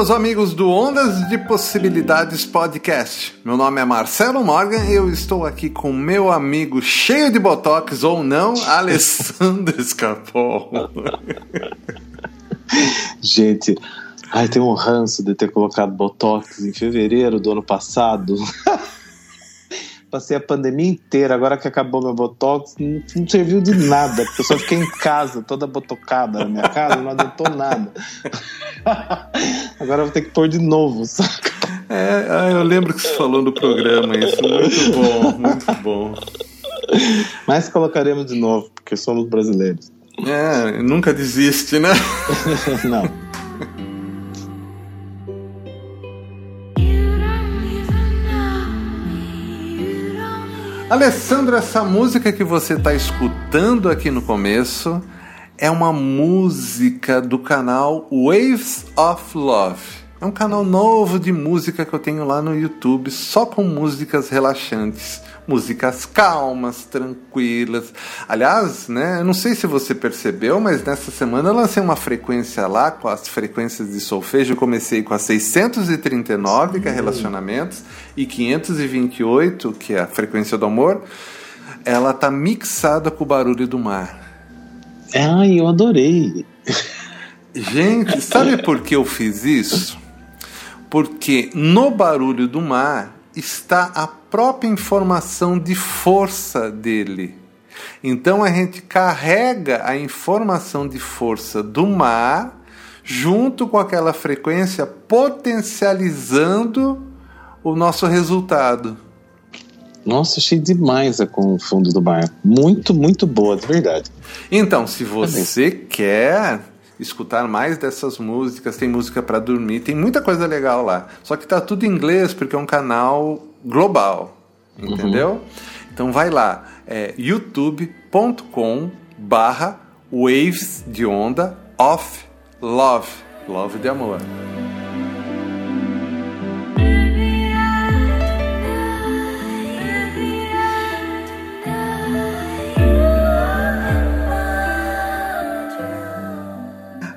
Meus amigos do Ondas de Possibilidades Podcast. Meu nome é Marcelo Morgan e eu estou aqui com meu amigo cheio de botox ou não, Alessandro Escapol. Gente, ai, tem um ranço de ter colocado botox em fevereiro do ano passado. Passei a pandemia inteira, agora que acabou meu botox, não, não serviu de nada, porque eu só fiquei em casa, toda botocada na minha casa, não adiantou nada. Agora eu vou ter que pôr de novo, saca? É, ah, eu lembro que você falou no programa isso. Muito bom, muito bom. Mas colocaremos de novo, porque somos brasileiros. É, nunca desiste, né? Não. Alessandro, essa música que você está escutando aqui no começo é uma música do canal Waves of Love. É um canal novo de música que eu tenho lá no YouTube, só com músicas relaxantes, músicas calmas, tranquilas. Aliás, né, eu não sei se você percebeu, mas nessa semana eu lancei uma frequência lá com as frequências de solfejo. Eu comecei com a 639, que é relacionamentos, e 528, que é a frequência do amor. Ela tá mixada com o barulho do mar. Ai, eu adorei. Gente, sabe por que eu fiz isso? Porque no barulho do mar está a própria informação de força dele. Então a gente carrega a informação de força do mar junto com aquela frequência, potencializando o nosso resultado. Nossa, achei demais a com o fundo do mar. Muito, muito boa, de verdade. Então, se você quer escutar mais dessas músicas, tem música para dormir, tem muita coisa legal lá. Só que tá tudo em inglês porque é um canal global, entendeu? Uhum. Então vai lá, é youtube.com barra waves de onda of love, love de amor.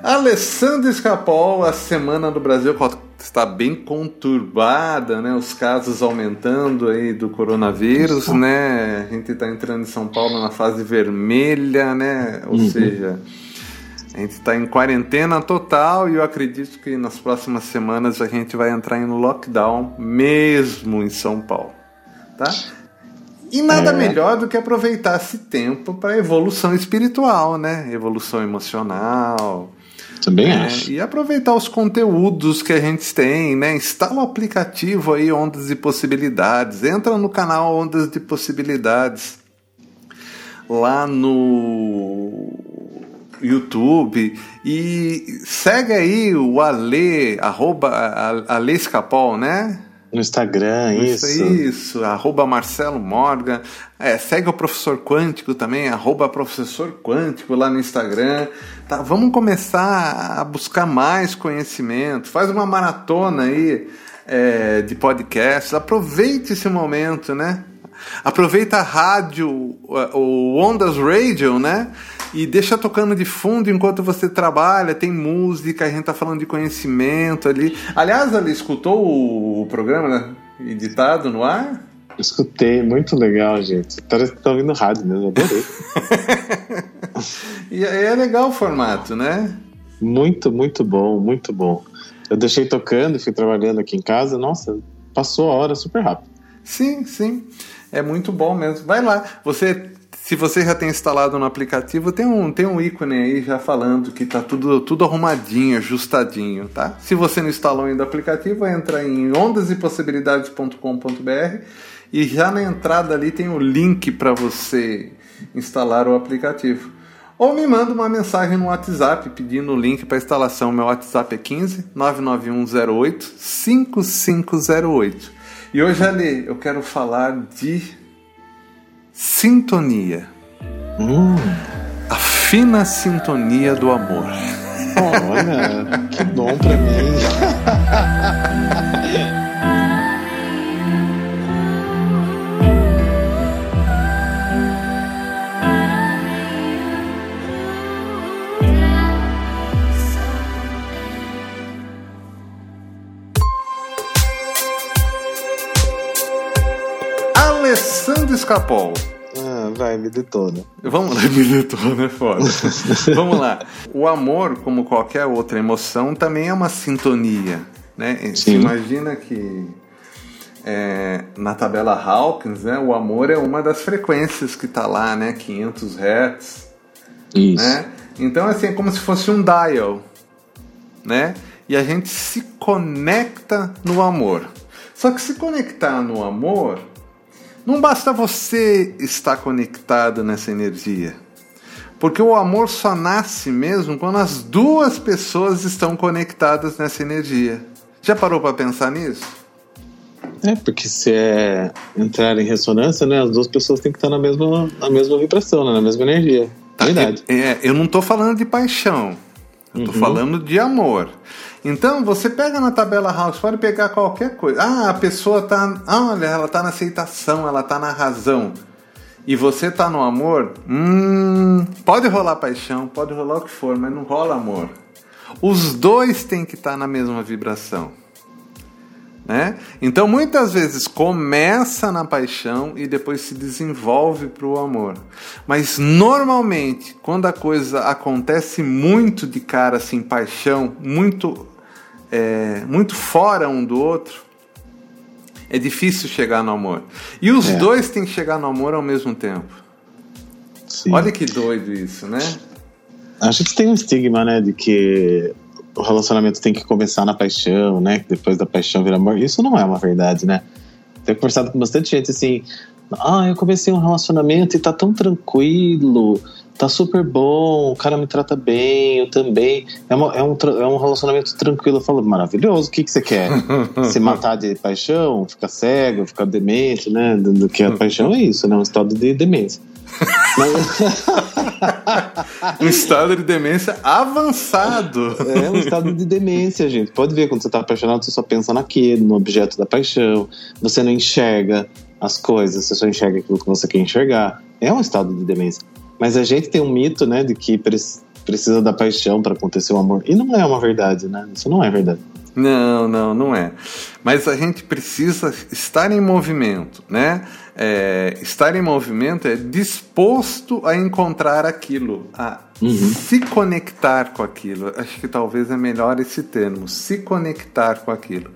Alessandro Escapol, a semana do Brasil está bem conturbada, né? Os casos aumentando aí do coronavírus, né? A gente está entrando em São Paulo na fase vermelha, né? Ou uhum. seja, a gente está em quarentena total e eu acredito que nas próximas semanas a gente vai entrar em lockdown mesmo em São Paulo, tá? E nada é. melhor do que aproveitar esse tempo para evolução espiritual, né? Evolução emocional, também é, acho. E aproveitar os conteúdos que a gente tem, né? Instala o aplicativo aí Ondas de Possibilidades. Entra no canal Ondas de Possibilidades. Lá no YouTube e segue aí o Ale, arroba Ale Escapol, né? No Instagram, isso. Isso, isso arroba Marcelo Morgan. É, segue o Professor Quântico também, arroba Professor Quântico lá no Instagram. Tá, vamos começar a buscar mais conhecimento. Faz uma maratona aí é, de podcasts. Aproveite esse momento, né? Aproveita a rádio, o Ondas Radio, né? E deixa tocando de fundo enquanto você trabalha. Tem música, a gente tá falando de conhecimento ali. Aliás, ali escutou o programa né? editado no ar? Escutei, muito legal, gente. Parece que tá ouvindo rádio mesmo, adorei. e é legal o formato, né? Muito, muito bom, muito bom. Eu deixei tocando, fui trabalhando aqui em casa, nossa, passou a hora super rápido. Sim, sim. É muito bom mesmo. Vai lá. Você, se você já tem instalado no aplicativo, tem um, tem um ícone aí já falando que tá tudo, tudo arrumadinho, ajustadinho, tá? Se você não instalou ainda o aplicativo, entra em ondasepossibilidades.com.br e já na entrada ali tem o link para você instalar o aplicativo. Ou me manda uma mensagem no WhatsApp pedindo o link para instalação. Meu WhatsApp é 15 99108 5508. E hoje, Ali, eu quero falar de sintonia. Hum. A fina sintonia do amor. Olha, que bom pra mim. Alessandro Escapol. Ah, vai, me detona. Vamos lá, me detona, é foda. Vamos lá. O amor, como qualquer outra emoção, também é uma sintonia. Né? Sim. imagina que é, na tabela Hawkins, né, o amor é uma das frequências que está lá, né, 500 Hz. Isso. Né? Então, assim, é como se fosse um dial, né? E a gente se conecta no amor. Só que se conectar no amor, não basta você estar conectado nessa energia. Porque o amor só nasce mesmo quando as duas pessoas estão conectadas nessa energia. Já parou para pensar nisso? É, porque se é entrar em ressonância, né? As duas pessoas têm que estar na mesma, na mesma vibração, né, na mesma energia. Verdade. É, eu não estou falando de paixão. Eu tô Uhum. falando de amor. Então, você pega na tabela House, pode pegar qualquer coisa. Ah, a pessoa tá. Olha, ela tá na aceitação, ela tá na razão. E você tá no amor, hum, pode rolar paixão, pode rolar o que for, mas não rola amor. Os dois têm que estar na mesma vibração. Né? Então muitas vezes começa na paixão e depois se desenvolve para o amor. Mas normalmente, quando a coisa acontece muito de cara assim, paixão, muito, é, muito fora um do outro, é difícil chegar no amor. E os É. dois têm que chegar no amor ao mesmo tempo. Sim. Olha que doido isso, né? Acho que tem um estigma, né, de que o relacionamento tem que começar na paixão, né, que depois da paixão vira amor. Isso não é uma verdade, né? Tenho conversado com bastante gente assim, ah, eu comecei um relacionamento e tá tão tranquilo, tá super bom, o cara me trata bem, eu também. É, uma- é um, é um relacionamento tranquilo. Eu falo, maravilhoso, o que, que você quer? Se matar de paixão, ficar cego, ficar demente, né? Do, do que a paixão é isso, né? Um estado de demência. Mas- Um estado de demência avançado. É um estado de demência, gente. Pode ver, quando você tá apaixonado, você só pensa naquilo, no objeto da paixão. Você não enxerga as coisas, você só enxerga aquilo que você quer enxergar. É um estado de demência. Mas a gente tem um mito, né, de que pre- precisa da paixão para acontecer o amor. E não é uma verdade, né? Isso não é verdade. Não, não, não é. Mas a gente precisa estar em movimento, né? É, estar em movimento é disposto a encontrar aquilo, a se conectar com aquilo. Acho que talvez é melhor esse termo, se conectar com aquilo.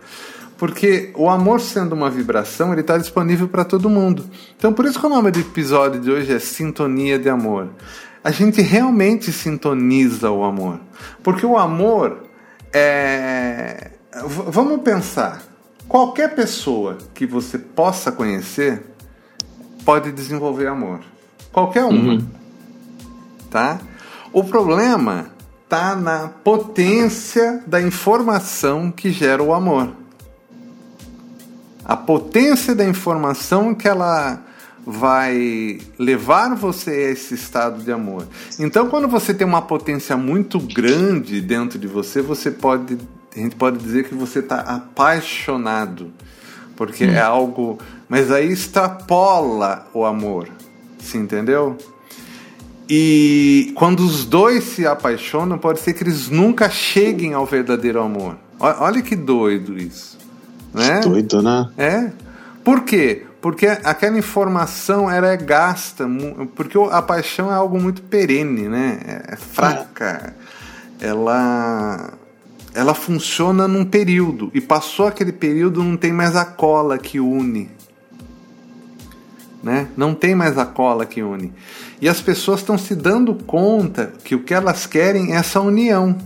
Porque o amor sendo uma vibração, ele está disponível para todo mundo. Então, por isso que o nome do episódio de hoje é Sintonia de Amor. A gente realmente sintoniza o amor. Porque o amor é. Vamos pensar. Qualquer pessoa que você possa conhecer pode desenvolver amor. Qualquer uma. Tá? O problema tá na potência da informação que gera o amor. A potência da informação que ela vai levar você a esse estado de amor. Então, quando você tem uma potência muito grande dentro de você, você pode, a gente pode dizer que você está apaixonado, porque é algo, mas aí extrapola o amor, se entendeu? E quando os dois se apaixonam, pode ser que eles nunca cheguem ao verdadeiro amor. Olha que doido isso, né? Doido, né? É. Por quê? Porque aquela informação ela é gasta, porque a paixão é algo muito perene, né? É, é fraca. Ela ela funciona num período e passou aquele período não tem mais a cola que une. Né? Não tem mais a cola que une. E as pessoas estão se dando conta que o que elas querem é essa união.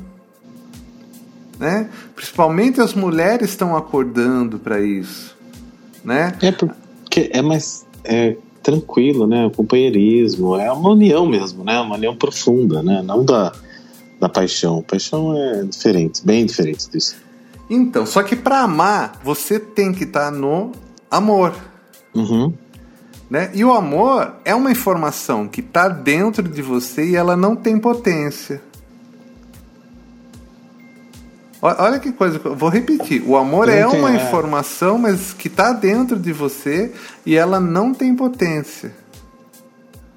Né? Principalmente as mulheres estão acordando para isso. Né? É porque é mais. é, tranquilo, né? O companheirismo, é uma união mesmo, né? Uma união profunda, né? Não da, da paixão. Paixão é diferente, bem diferente disso. Então, só que para amar, você tem que estar tá no amor. Uhum. Né? E o amor é uma informação que está dentro de você e ela não tem potência. Olha que coisa, vou repetir. O amor é uma é. informação, mas que está dentro de você e ela não tem potência.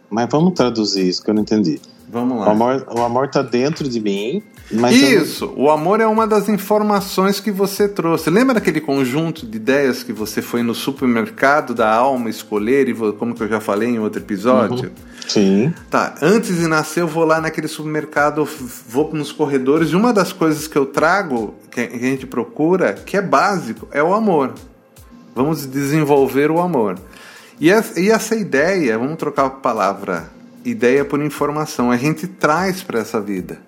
Mas vamos traduzir isso que eu não entendi. Vamos lá. O amor, o amor tá dentro de mim. Mas Isso, eu... o amor é uma das informações que você trouxe. Lembra daquele conjunto de ideias que você foi no supermercado da alma escolher, e como que eu já falei em outro episódio? Uhum. Sim. Tá, antes de nascer eu vou lá naquele supermercado, vou nos corredores, e uma das coisas que eu trago, que a gente procura, que é básico, é o amor. Vamos desenvolver o amor. E essa ideia, vamos trocar a palavra ideia por informação, a gente traz para essa vida.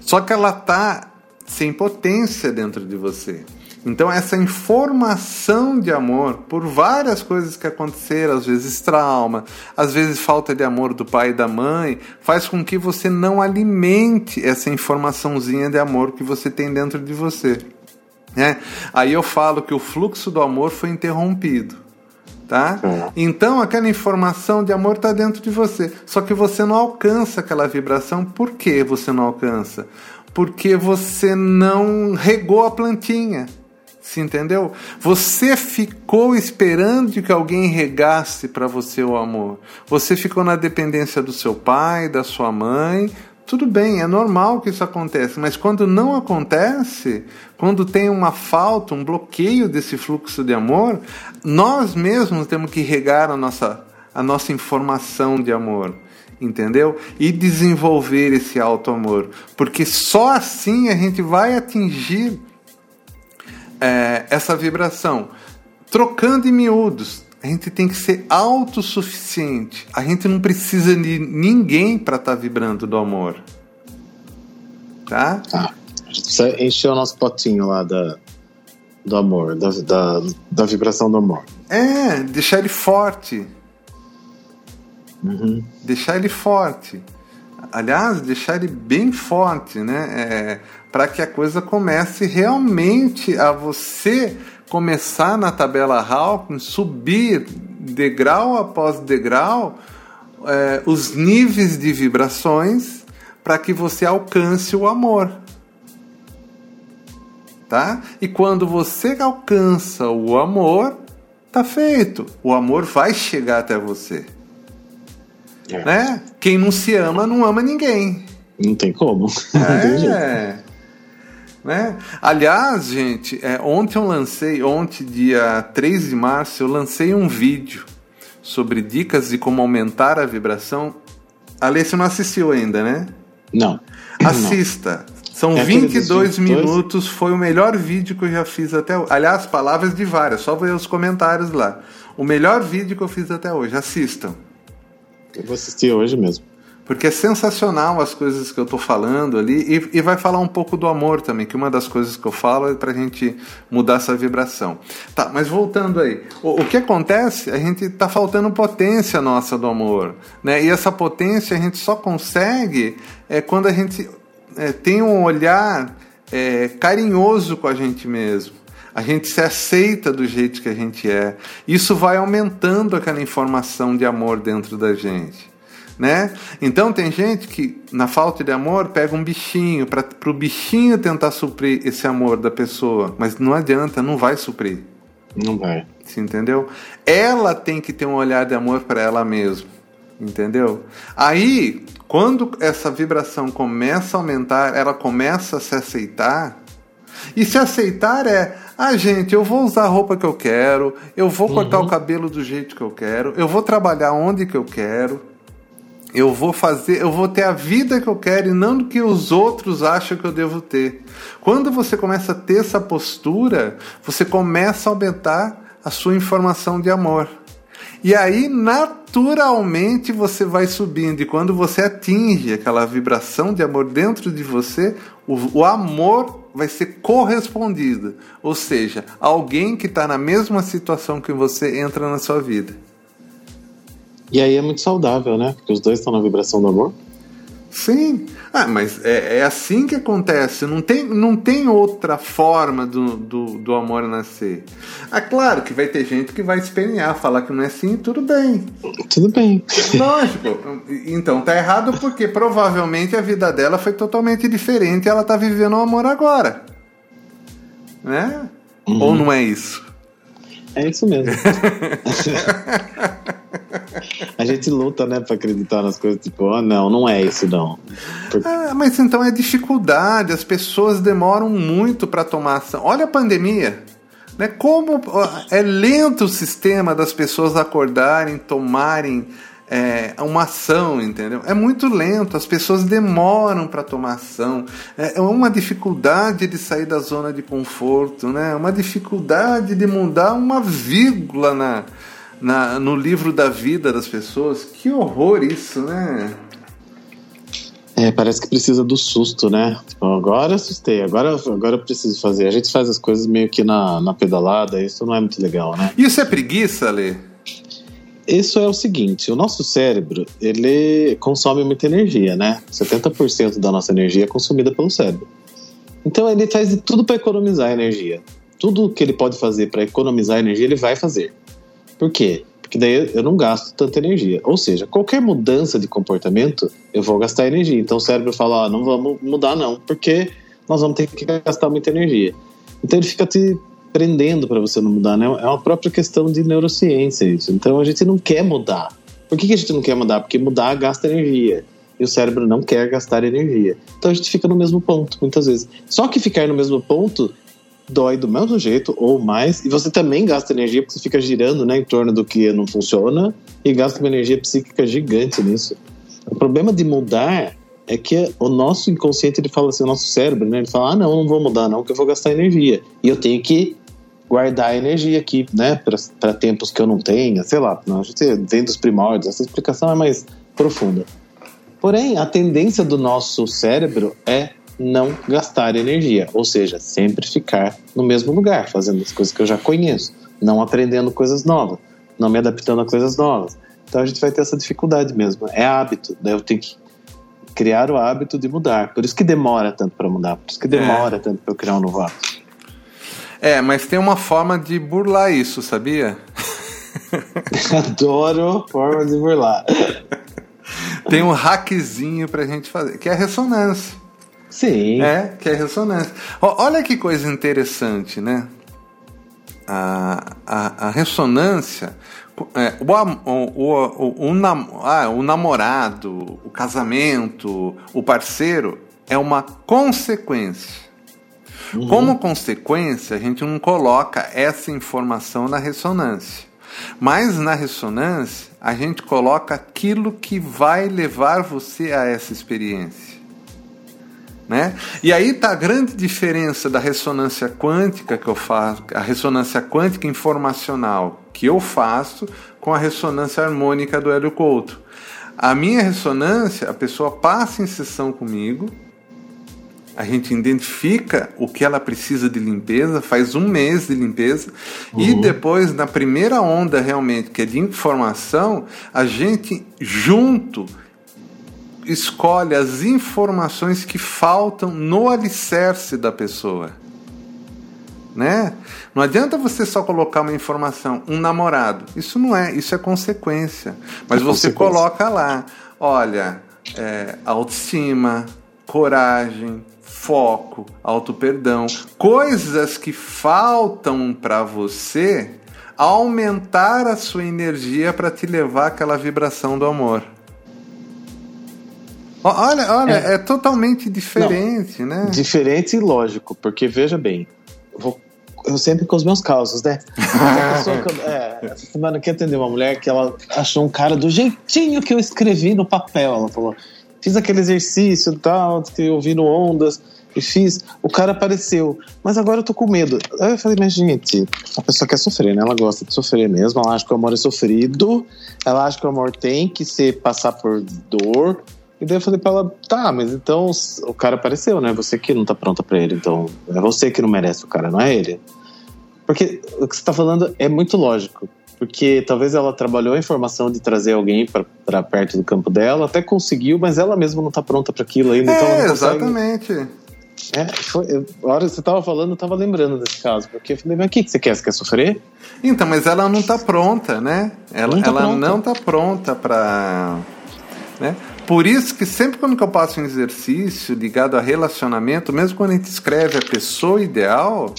Só que ela tá sem potência dentro de você. Então essa informação de amor por várias coisas que aconteceram, às vezes trauma, às vezes falta de amor do pai e da mãe, faz com que você não alimente essa informaçãozinha de amor que você tem dentro de você. Né? Aí eu falo que o fluxo do amor foi interrompido tá? Então aquela informação de amor está dentro de você, só que você não alcança aquela vibração. Por que você não alcança? Porque você não regou a plantinha. Se entendeu? Você ficou esperando que alguém regasse para você o amor. Você ficou na dependência do seu pai, da sua mãe, tudo bem, é normal que isso aconteça, mas quando não acontece, quando tem uma falta, um bloqueio desse fluxo de amor, nós mesmos temos que regar a nossa, a nossa informação de amor, entendeu? E desenvolver esse alto amor, porque só assim a gente vai atingir é, essa vibração. Trocando em miúdos, a gente tem que ser autossuficiente. A gente não precisa de ninguém para estar tá vibrando do amor. Tá? Tá. A gente precisa encher o nosso potinho lá da, do amor, da, da, da vibração do amor. É, deixar ele forte. Uhum. Deixar ele forte. Aliás, deixar ele bem forte, né? É, para que a coisa comece realmente a você começar na tabela Hawkins, subir degrau após degrau é, os níveis de vibrações para que você alcance o amor. Tá? E quando você alcança o amor, tá feito. O amor vai chegar até você. É. Né? Quem não se ama não ama ninguém. Não tem como. É. Não tem jeito. Né? Aliás, gente, é, ontem eu lancei, ontem, dia 3 de março, eu lancei um vídeo sobre dicas de como aumentar a vibração. Ale, você não assistiu ainda, né? Não. Assista. São é 22 minutos, foi o melhor vídeo que eu já fiz até hoje. Aliás, palavras de várias, só ver os comentários lá. O melhor vídeo que eu fiz até hoje, assistam. Eu vou assistir hoje mesmo porque é sensacional as coisas que eu estou falando ali e, e, vai falar um pouco do amor também, que uma das coisas que eu falo é para a gente mudar essa vibração. Tá, mas voltando aí, o, o que acontece? A gente está faltando potência nossa do amor, né? E essa potência a gente só consegue é quando a gente é, tem um olhar é, carinhoso com a gente mesmo. A gente se aceita do jeito que a gente é. Isso vai aumentando aquela informação de amor dentro da gente né? Então tem gente que na falta de amor pega um bichinho para o bichinho tentar suprir esse amor da pessoa, mas não adianta, não vai suprir. Não vai. Você entendeu? Ela tem que ter um olhar de amor para ela mesma, entendeu? Aí, quando essa vibração começa a aumentar, ela começa a se aceitar. E se aceitar é, ah, gente, eu vou usar a roupa que eu quero, eu vou cortar uhum. o cabelo do jeito que eu quero, eu vou trabalhar onde que eu quero, eu vou fazer, eu vou ter a vida que eu quero e não do que os outros acham que eu devo ter. Quando você começa a ter essa postura, você começa a aumentar a sua informação de amor. E aí, naturalmente, você vai subindo. E quando você atinge aquela vibração de amor dentro de você, o, o amor vai ser correspondido. Ou seja, alguém que está na mesma situação que você entra na sua vida. E aí é muito saudável, né? Porque os dois estão na vibração do amor. Sim. Ah, mas é, é, assim que acontece. Não tem, não tem outra forma do, do, do, amor nascer. Ah, claro que vai ter gente que vai espernear, falar que não é assim, tudo bem. Tudo bem. Lógico. Então tá errado porque provavelmente a vida dela foi totalmente diferente e ela tá vivendo o amor agora. Né? Uhum. Ou não é isso? É isso mesmo. gente luta, né, pra acreditar nas coisas, tipo, oh, não, não é isso, não. Porque... Ah, mas então é dificuldade, as pessoas demoram muito para tomar ação. Olha a pandemia. Né? Como é lento o sistema das pessoas acordarem, tomarem é, uma ação, entendeu? É muito lento, as pessoas demoram para tomar ação. É, é uma dificuldade de sair da zona de conforto, né? Uma dificuldade de mudar uma vírgula na, na, no livro da vida das pessoas. Que horror isso, né? É, parece que precisa do susto, né? Tipo, agora assustei, agora, agora eu preciso fazer. A gente faz as coisas meio que na, na pedalada, isso não é muito legal, né? Isso é preguiça, Lê? Isso é o seguinte, o nosso cérebro, ele consome muita energia, né? 70% da nossa energia é consumida pelo cérebro. Então ele faz de tudo para economizar energia. Tudo que ele pode fazer para economizar energia, ele vai fazer. Por quê? Porque daí eu não gasto tanta energia. Ou seja, qualquer mudança de comportamento, eu vou gastar energia. Então o cérebro fala, ah, não vamos mudar não, porque nós vamos ter que gastar muita energia. Então ele fica te aprendendo para você não mudar, né? É uma própria questão de neurociência isso. Então a gente não quer mudar. Por que, que a gente não quer mudar? Porque mudar gasta energia. E o cérebro não quer gastar energia. Então a gente fica no mesmo ponto, muitas vezes. Só que ficar no mesmo ponto dói do mesmo jeito ou mais, e você também gasta energia porque você fica girando né, em torno do que não funciona e gasta uma energia psíquica gigante nisso. O problema de mudar é que o nosso inconsciente ele fala assim, o nosso cérebro, né, ele fala: "Ah, não, não vou mudar não, porque eu vou gastar energia". E eu tenho que guardar energia aqui, né, para tempos que eu não tenha, sei lá, não, a gente vem dos primórdios, essa explicação é mais profunda. Porém, a tendência do nosso cérebro é não gastar energia, ou seja, sempre ficar no mesmo lugar, fazendo as coisas que eu já conheço, não aprendendo coisas novas, não me adaptando a coisas novas. Então a gente vai ter essa dificuldade mesmo. É hábito, né? Eu tenho que criar o hábito de mudar. Por isso que demora tanto para mudar, por isso que demora é. tanto para eu criar um novo hábito. É, mas tem uma forma de burlar isso, sabia? Adoro forma de burlar. tem um hackzinho pra gente fazer, que é a ressonância. Sim. É, que é ressonância. Olha que coisa interessante, né? A, a, a ressonância, é, o, o, o, o, nam, ah, o namorado, o casamento, o parceiro é uma consequência. Uhum. Como consequência, a gente não coloca essa informação na ressonância. Mas na ressonância, a gente coloca aquilo que vai levar você a essa experiência. Né? E aí está a grande diferença da ressonância quântica que eu faço, a ressonância quântica informacional que eu faço com a ressonância harmônica do Hélio Couto. A minha ressonância, a pessoa passa em sessão comigo, a gente identifica o que ela precisa de limpeza, faz um mês de limpeza, uhum. e depois, na primeira onda realmente, que é de informação, a gente junto escolhe as informações que faltam no alicerce da pessoa. Né? Não adianta você só colocar uma informação, um namorado. Isso não é, isso é consequência. Mas é você consequência. coloca lá, olha, é, autoestima, coragem, foco, auto-perdão, coisas que faltam para você aumentar a sua energia para te levar àquela vibração do amor. Olha, olha, é, é totalmente diferente, Não, né? Diferente e lógico, porque veja bem, eu, vou, eu sempre com os meus causos, né? é, essa semana aqui atendeu uma mulher que ela achou um cara do jeitinho que eu escrevi no papel. Ela falou: fiz aquele exercício e tal, ouvindo ondas e fiz, o cara apareceu, mas agora eu tô com medo. Aí eu falei, mas gente, a pessoa quer sofrer, né? Ela gosta de sofrer mesmo, ela acha que o amor é sofrido, ela acha que o amor tem que ser passar por dor. E daí eu falei pra ela, tá, mas então o cara apareceu, né? Você que não tá pronta pra ele, então é você que não merece o cara, não é ele. Porque o que você tá falando é muito lógico. porque talvez ela trabalhou a informação de trazer alguém para perto do campo dela, até conseguiu, mas ela mesma não está pronta para aquilo ainda. É, então ela não exatamente. É, foi, a hora que você estava falando, eu estava lembrando desse caso, porque eu falei, mas o que, que você quer? Você quer sofrer? Então, mas ela não está pronta, né? Ela não tá ela pronta. não está pronta para. Né? Por isso que sempre quando eu passo um exercício ligado a relacionamento, mesmo quando a gente escreve a pessoa ideal,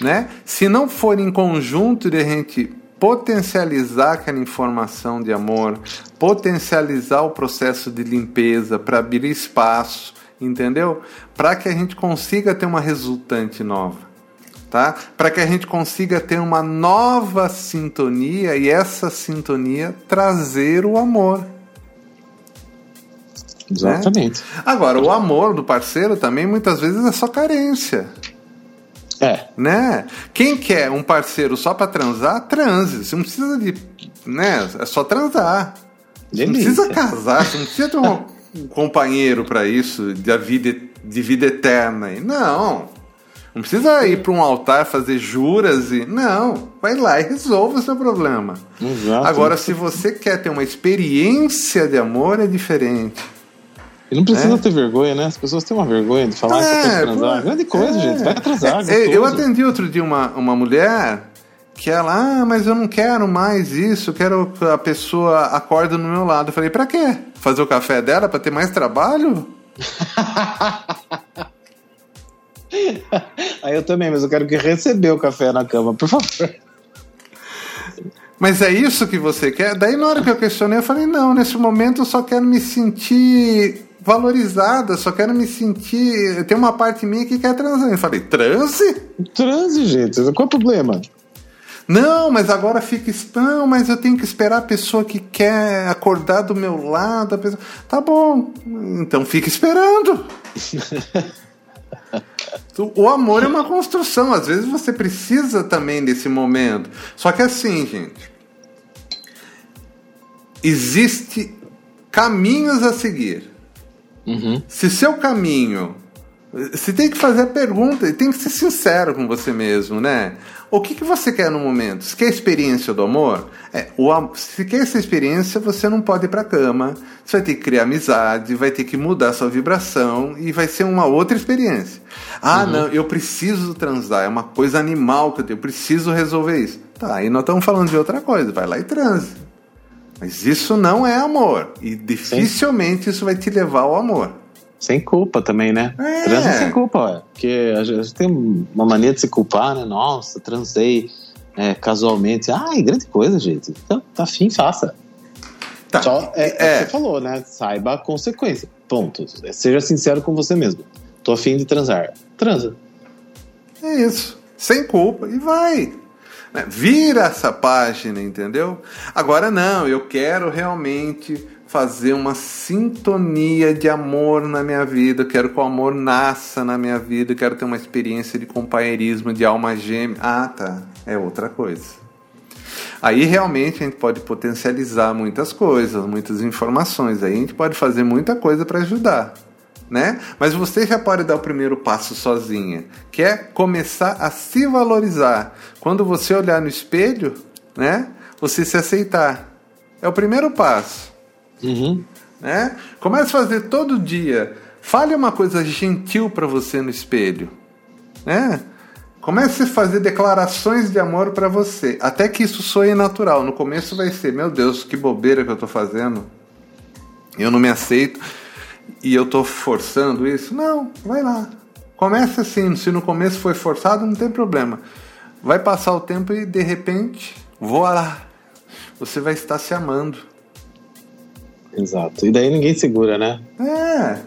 né? Se não for em conjunto de a gente potencializar aquela informação de amor, potencializar o processo de limpeza para abrir espaço, entendeu? Para que a gente consiga ter uma resultante nova, tá? Para que a gente consiga ter uma nova sintonia e essa sintonia trazer o amor. Exatamente. Né? Agora, o amor do parceiro também muitas vezes é só carência. É. Né? Quem quer um parceiro só para transar, transe. Você não precisa de. Né? É só transar. Você não precisa casar, você não precisa ter um, um companheiro para isso, de, vida, de vida eterna. Não. Não precisa ir para um altar fazer juras e. Não. Vai lá e resolva o seu problema. Exato. Agora, se você quer ter uma experiência de amor, é diferente. Não precisa é. ter vergonha, né? As pessoas têm uma vergonha de falar é, que eu transar. Grande coisa, é. gente. Vai atrasar. É, eu atendi outro dia uma, uma mulher que ela, ah, mas eu não quero mais isso, eu quero que a pessoa acorde no meu lado. Eu falei, pra quê? Fazer o café dela pra ter mais trabalho? Aí eu também, mas eu quero que receber o café na cama, por favor. Mas é isso que você quer? Daí na hora que eu questionei, eu falei, não, nesse momento eu só quero me sentir valorizada, só quero me sentir. Tem uma parte minha que quer transar. Eu falei, transe? Transe, gente. Qual é o problema? Não, mas agora fica. Não, mas eu tenho que esperar a pessoa que quer acordar do meu lado. Pessoa... Tá bom, então fica esperando. o amor é uma construção. Às vezes você precisa também desse momento. Só que assim, gente. Existe caminhos a seguir. Uhum. Se seu caminho. Você tem que fazer a pergunta e tem que ser sincero com você mesmo, né? O que, que você quer no momento? Você quer a experiência do amor? É, o, se quer essa experiência, você não pode ir pra cama. Você vai ter que criar amizade, vai ter que mudar sua vibração e vai ser uma outra experiência. Ah, uhum. não, eu preciso transar, é uma coisa animal que eu tenho, eu preciso resolver isso. Tá, aí nós estamos falando de outra coisa, vai lá e transe. Mas isso não é amor. E dificilmente Sim. isso vai te levar ao amor. Sem culpa também, né? É. Transa sem culpa, ué. Porque a gente tem uma mania de se culpar, né? Nossa, transei é, casualmente. Ai, grande coisa, gente. Então, tá afim, faça. Tá. Só é, é, é. você falou, né? Saiba a consequência. Ponto. Seja sincero com você mesmo. Tô afim de transar. Transa. É isso. Sem culpa. E vai. Né? Vira essa página, entendeu? Agora não, eu quero realmente fazer uma sintonia de amor na minha vida, eu quero que o amor nasça na minha vida, eu quero ter uma experiência de companheirismo, de alma gêmea. Ah, tá, é outra coisa. Aí realmente a gente pode potencializar muitas coisas, muitas informações, aí a gente pode fazer muita coisa para ajudar né? Mas você já pode dar o primeiro passo sozinha, que é começar a se valorizar. Quando você olhar no espelho, né? Você se aceitar. É o primeiro passo. Uhum. Né? Comece a fazer todo dia. Fale uma coisa gentil para você no espelho, né? Comece a fazer declarações de amor para você, até que isso soe natural. No começo vai ser, meu Deus, que bobeira que eu tô fazendo. Eu não me aceito e eu tô forçando isso? Não, vai lá. Começa assim, se no começo foi forçado, não tem problema. Vai passar o tempo e de repente, voa lá. Você vai estar se amando. Exato. E daí ninguém segura, né? É.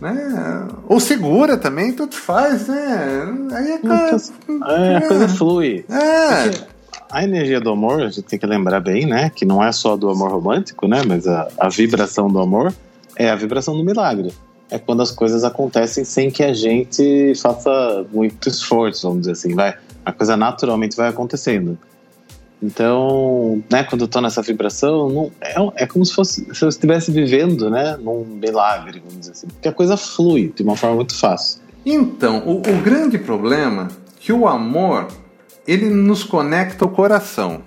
Né? Ou segura também, tudo faz, né? Aí é, coisa, é, a coisa flui. É. Porque a energia do amor, a gente tem que lembrar bem, né? Que não é só do amor romântico, né? Mas a, a vibração do amor é a vibração do milagre. É quando as coisas acontecem sem que a gente faça muito esforço, vamos dizer assim, vai. A coisa naturalmente vai acontecendo. Então, né, quando eu tô nessa vibração, não, é, é como se fosse se eu estivesse vivendo, né, num milagre, vamos dizer assim. Porque a coisa flui de uma forma muito fácil. Então, o, o grande problema é que o amor, ele nos conecta ao coração.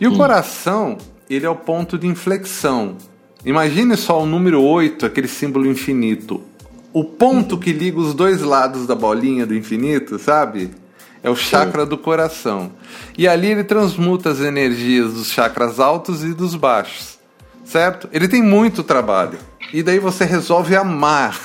E o hum. coração, ele é o ponto de inflexão. Imagine só o número 8, aquele símbolo infinito. O ponto que liga os dois lados da bolinha do infinito, sabe? É o chakra Sim. do coração. E ali ele transmuta as energias dos chakras altos e dos baixos. Certo? Ele tem muito trabalho. E daí você resolve amar.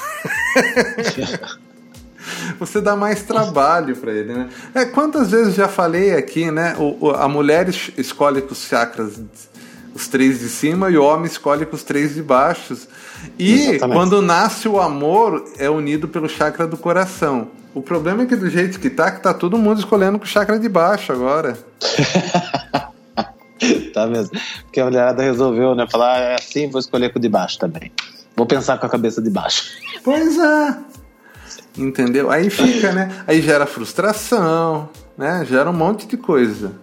você dá mais trabalho para ele, né? É, quantas vezes já falei aqui, né? O, a mulher escolhe com os chakras os três de cima e o homem escolhe com os três de baixo. E Exatamente. quando nasce o amor, é unido pelo chakra do coração. O problema é que do jeito que tá, que tá todo mundo escolhendo com o chakra de baixo agora. tá mesmo. Porque a mulherada resolveu, né? Falar, ah, é assim, vou escolher com o de baixo também. Vou pensar com a cabeça de baixo. Pois é. Entendeu? Aí fica, né? Aí gera frustração, né? Gera um monte de coisa.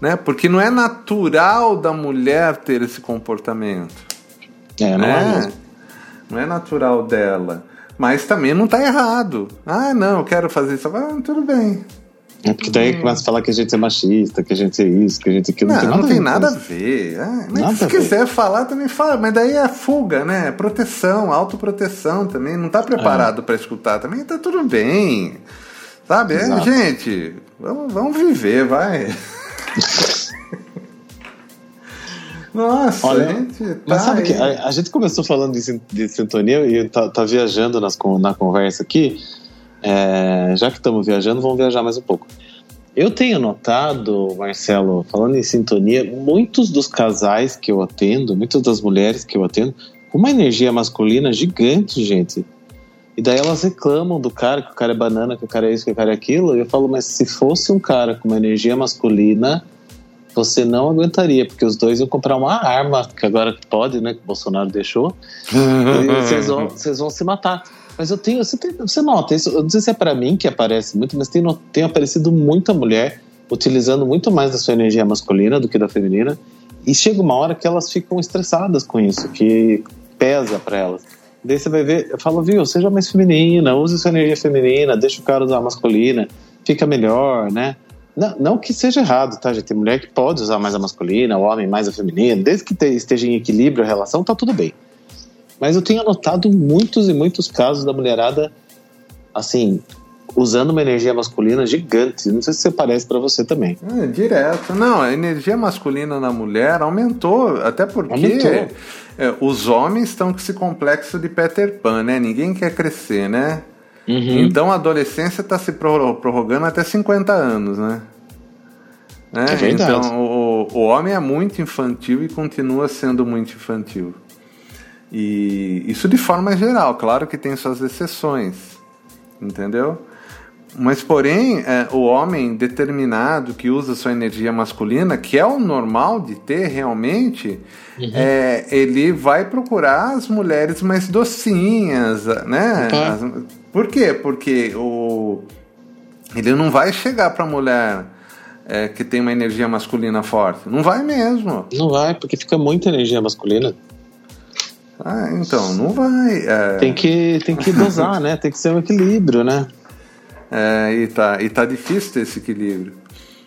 Né? Porque não é natural da mulher ter esse comportamento. É, não né? é. Não é natural dela. Mas também não está errado. Ah, não, eu quero fazer isso. Ah, tudo bem. É porque daí hum. começa a falar que a gente é machista, que a gente é isso, que a gente é aquilo. Não, não tem nada, não tem a, ver. nada a ver. Ah, mas nada se quiser falar, também fala. Mas daí é fuga, né? Proteção, autoproteção também. Não está preparado é. para escutar também, tá tudo bem. Sabe? É, gente, vamos, vamos viver, vai. Nossa, Olha, gente. Tá mas sabe aí. que a, a, gente começou falando de, de sintonia e tá, tá viajando nas, na conversa aqui. É, já que estamos viajando, vamos viajar mais um pouco. Eu tenho notado, Marcelo, falando em sintonia, muitos dos casais que eu atendo, muitas das mulheres que eu atendo, com uma energia masculina gigante, gente. E daí elas reclamam do cara, que o cara é banana, que o cara é isso, que o cara é aquilo. E eu falo, mas se fosse um cara com uma energia masculina, você não aguentaria, porque os dois iam comprar uma arma, que agora pode, né? Que o Bolsonaro deixou. e vocês vão, vocês vão se matar. Mas eu tenho, você, tem, você nota, isso, eu não sei se é para mim que aparece muito, mas tem, tem aparecido muita mulher utilizando muito mais da sua energia masculina do que da feminina. E chega uma hora que elas ficam estressadas com isso, que pesa para elas. Daí você vai ver, eu falo, viu, seja mais feminina, use sua energia feminina, deixa o cara usar masculina, fica melhor, né? Não, não que seja errado, tá, gente? Tem mulher que pode usar mais a masculina, o homem mais a feminina, desde que esteja em equilíbrio a relação, tá tudo bem. Mas eu tenho anotado muitos e muitos casos da mulherada, assim, usando uma energia masculina gigante. Não sei se parece para você também. É, direto. Não, a energia masculina na mulher aumentou, até porque aumentou. É, os homens estão com esse complexo de Peter Pan, né? Ninguém quer crescer, né? Uhum. Então a adolescência está se prorrogando até 50 anos, né? É, é verdade. Então o, o homem é muito infantil e continua sendo muito infantil. E isso de forma geral, claro que tem suas exceções, entendeu? Mas, porém, é, o homem determinado que usa sua energia masculina, que é o normal de ter realmente, uhum. é, ele vai procurar as mulheres mais docinhas, né? As, por quê? Porque o, ele não vai chegar para a mulher é, que tem uma energia masculina forte. Não vai mesmo. Não vai, porque fica muita energia masculina. Ah, então, não vai. É... Tem, que, tem que dosar, né? Tem que ser um equilíbrio, né? É, e, tá, e tá difícil ter esse equilíbrio.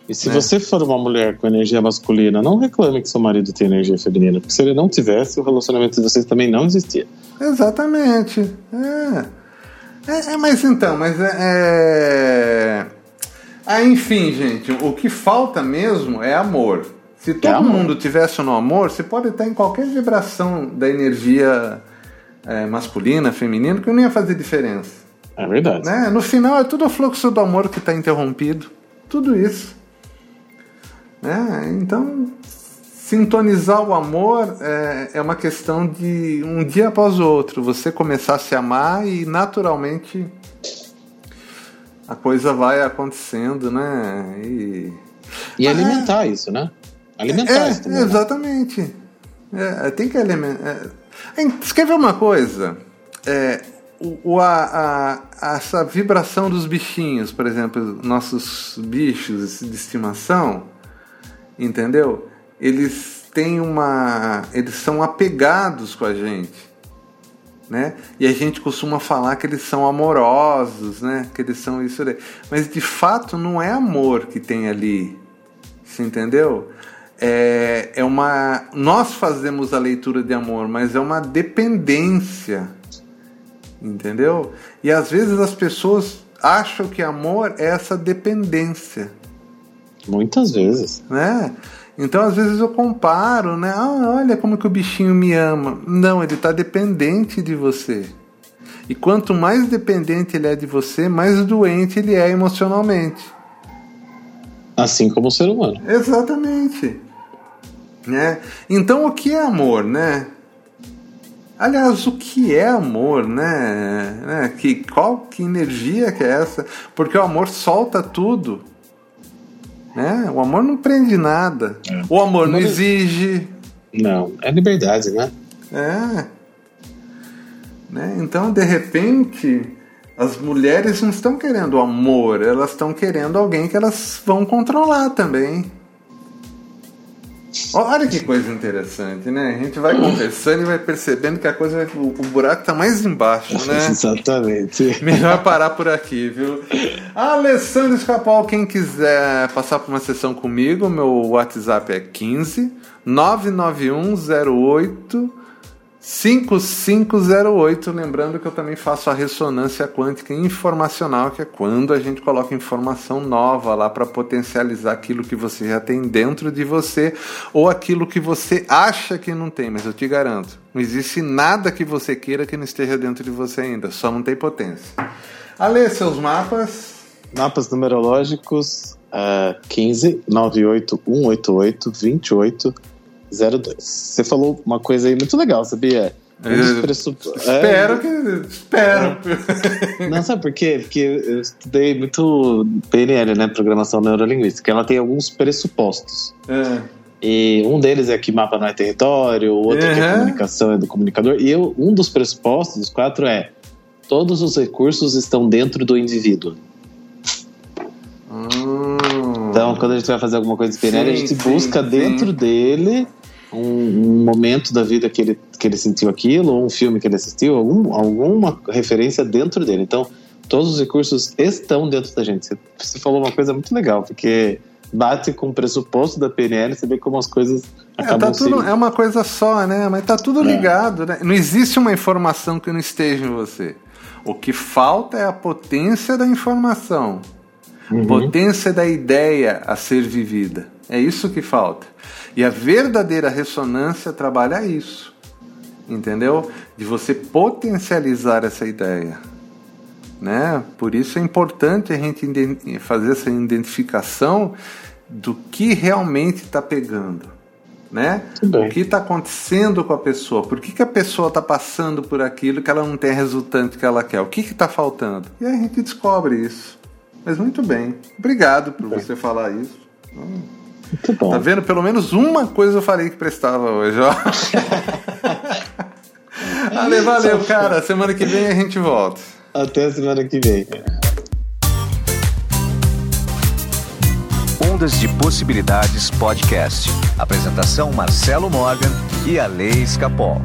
E se né? você for uma mulher com energia masculina, não reclame que seu marido tem energia feminina, porque se ele não tivesse, o relacionamento de vocês também não existia. Exatamente. É. É, é mas então, mas é. é... Ah, enfim, gente, o que falta mesmo é amor. Se é todo é mundo tivesse no amor, você pode estar em qualquer vibração da energia é, masculina, feminina, que não ia fazer diferença. É verdade. Né? No final é tudo o fluxo do amor que está interrompido. Tudo isso. Né? Então, sintonizar o amor é, é uma questão de um dia após o outro. Você começar a se amar e naturalmente a coisa vai acontecendo, né? E, e alimentar é, isso, né? Alimentar é, isso também. Né? Exatamente. É, tem que alimentar. É, escreve uma coisa. É, o, a, a, essa vibração dos bichinhos, por exemplo, nossos bichos de estimação, entendeu? Eles têm uma. Eles são apegados com a gente. Né? E a gente costuma falar que eles são amorosos, né? Que eles são isso. Mas de fato não é amor que tem ali. Você entendeu? é, é uma. Nós fazemos a leitura de amor, mas é uma dependência. Entendeu? E às vezes as pessoas acham que amor é essa dependência. Muitas vezes. Né? Então, às vezes eu comparo, né? Ah, olha como que o bichinho me ama. Não, ele está dependente de você. E quanto mais dependente ele é de você, mais doente ele é emocionalmente. Assim como o ser humano. Exatamente. Né? Então, o que é amor, né? Aliás, o que é amor, né? né? Que, qual que energia que é essa? Porque o amor solta tudo. Né? O amor não prende nada. É. O amor não exige. Não, é liberdade, né? É. Né? Então, de repente, as mulheres não estão querendo amor, elas estão querendo alguém que elas vão controlar também. Olha que coisa interessante, né? A gente vai conversando e vai percebendo que a coisa o, o buraco tá mais embaixo, né? Exatamente. Melhor parar por aqui, viu? Alessandro Escapol, quem quiser passar por uma sessão comigo, meu WhatsApp é 15 99108 5508, lembrando que eu também faço a ressonância quântica informacional, que é quando a gente coloca informação nova lá para potencializar aquilo que você já tem dentro de você ou aquilo que você acha que não tem, mas eu te garanto, não existe nada que você queira que não esteja dentro de você ainda, só não tem potência. Alê, seus mapas. Mapas numerológicos uh, 15 98 188 28 02. Você falou uma coisa aí muito legal, sabia? Um pressup... Espero é... que. Espero. É. Não, sabe por quê? Porque eu estudei muito PNL, né? Programação Neurolinguística. Ela tem alguns pressupostos. É. E um deles é que mapa não é território, o outro uhum. é que a comunicação é do comunicador. E eu, um dos pressupostos, os quatro, é todos os recursos estão dentro do indivíduo. Hum. Então, quando a gente vai fazer alguma coisa de PNL, sim, a gente sim, busca sim. dentro dele um, um, momento da vida que ele, que ele sentiu aquilo, ou um filme que ele assistiu, algum, alguma referência dentro dele. Então, todos os recursos estão dentro da gente. Você, você falou uma coisa muito legal, porque bate com o pressuposto da PNL, você vê como as coisas acabam é, tá tudo, É uma coisa só, né? Mas tá tudo é. ligado, né? Não existe uma informação que não esteja em você. O que falta é a potência da informação. Uhum. Potência da ideia a ser vivida. É isso que falta. E a verdadeira ressonância trabalha isso. Entendeu? De você potencializar essa ideia. Né? Por isso é importante a gente fazer essa identificação do que realmente está pegando. Né? O que está acontecendo com a pessoa? Por que, que a pessoa está passando por aquilo que ela não tem resultante que ela quer? O que está faltando? E a gente descobre isso. Mas muito bem. Obrigado por você falar isso. Muito bom. Tá vendo? Pelo menos uma coisa eu falei que prestava hoje, ó. Ale, valeu, cara. Semana que vem a gente volta. Até a semana que vem. Ondas de Possibilidades Podcast. Apresentação Marcelo Morgan e Ale Escapol.